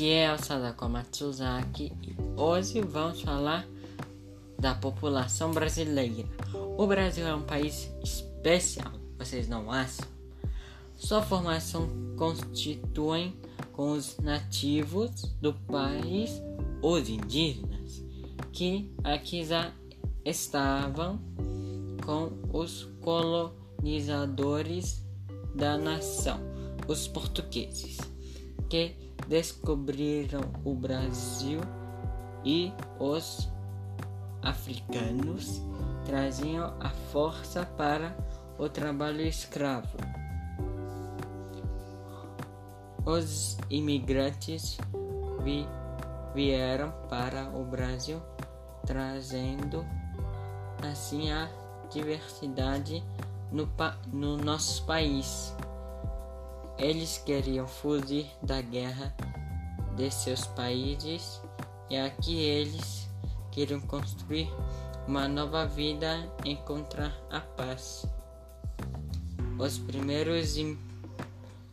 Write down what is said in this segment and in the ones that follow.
Aqui é o Sadako Matsuzaki e hoje vamos falar da população brasileira. O Brasil é um país especial, vocês não acham? Sua formação constitui com os nativos do país, os indígenas, que aqui já estavam com os colonizadores da nação, os portugueses, que descobriram o Brasil e os africanos traziam a força para o trabalho escravo. Os imigrantes vi, vieram para o Brasil trazendo assim a diversidade no, no nosso país. Eles queriam fugir da guerra de seus países e aqui eles queriam construir uma nova vida encontrar a paz. Os primeiros a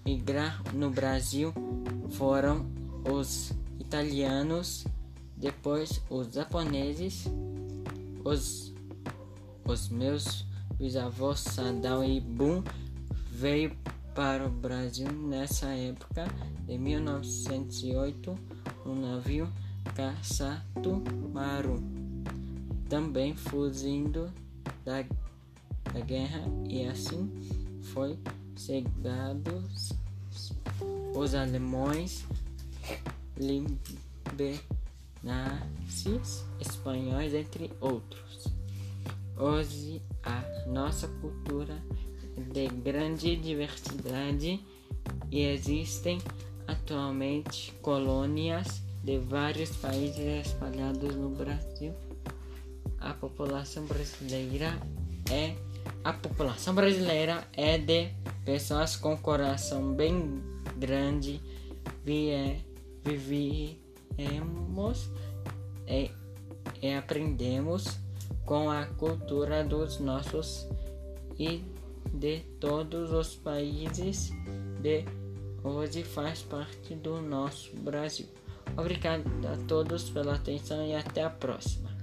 migrar no Brasil foram os italianos, depois os japoneses, os, os meus bisavós Sadao e Bum veio para o Brasil nessa época de 1908 no navio Caçato Maru, também fugindo da, da guerra e assim foi cegados os alemães libernacis espanhóis entre outros. Hoje a nossa cultura de grande diversidade e existem atualmente colônias de vários países espalhados no Brasil. A população brasileira é a população brasileira é de pessoas com coração bem grande. Vie, vivemos e, e aprendemos com a cultura dos nossos e de todos os países de hoje faz parte do nosso Brasil. Obrigado a todos pela atenção e até a próxima.